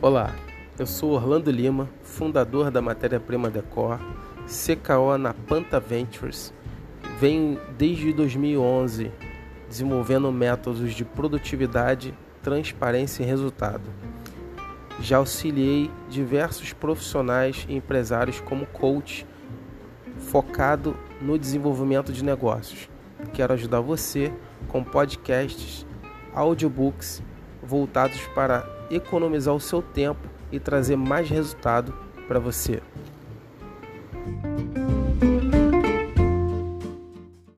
Olá, eu sou Orlando Lima, fundador da matéria-prima Decor, CKO na Panta Ventures. Venho desde 2011 desenvolvendo métodos de produtividade, transparência e resultado. Já auxiliei diversos profissionais e empresários como coach, focado no desenvolvimento de negócios. Quero ajudar você com podcasts, audiobooks voltados para economizar o seu tempo e trazer mais resultado para você.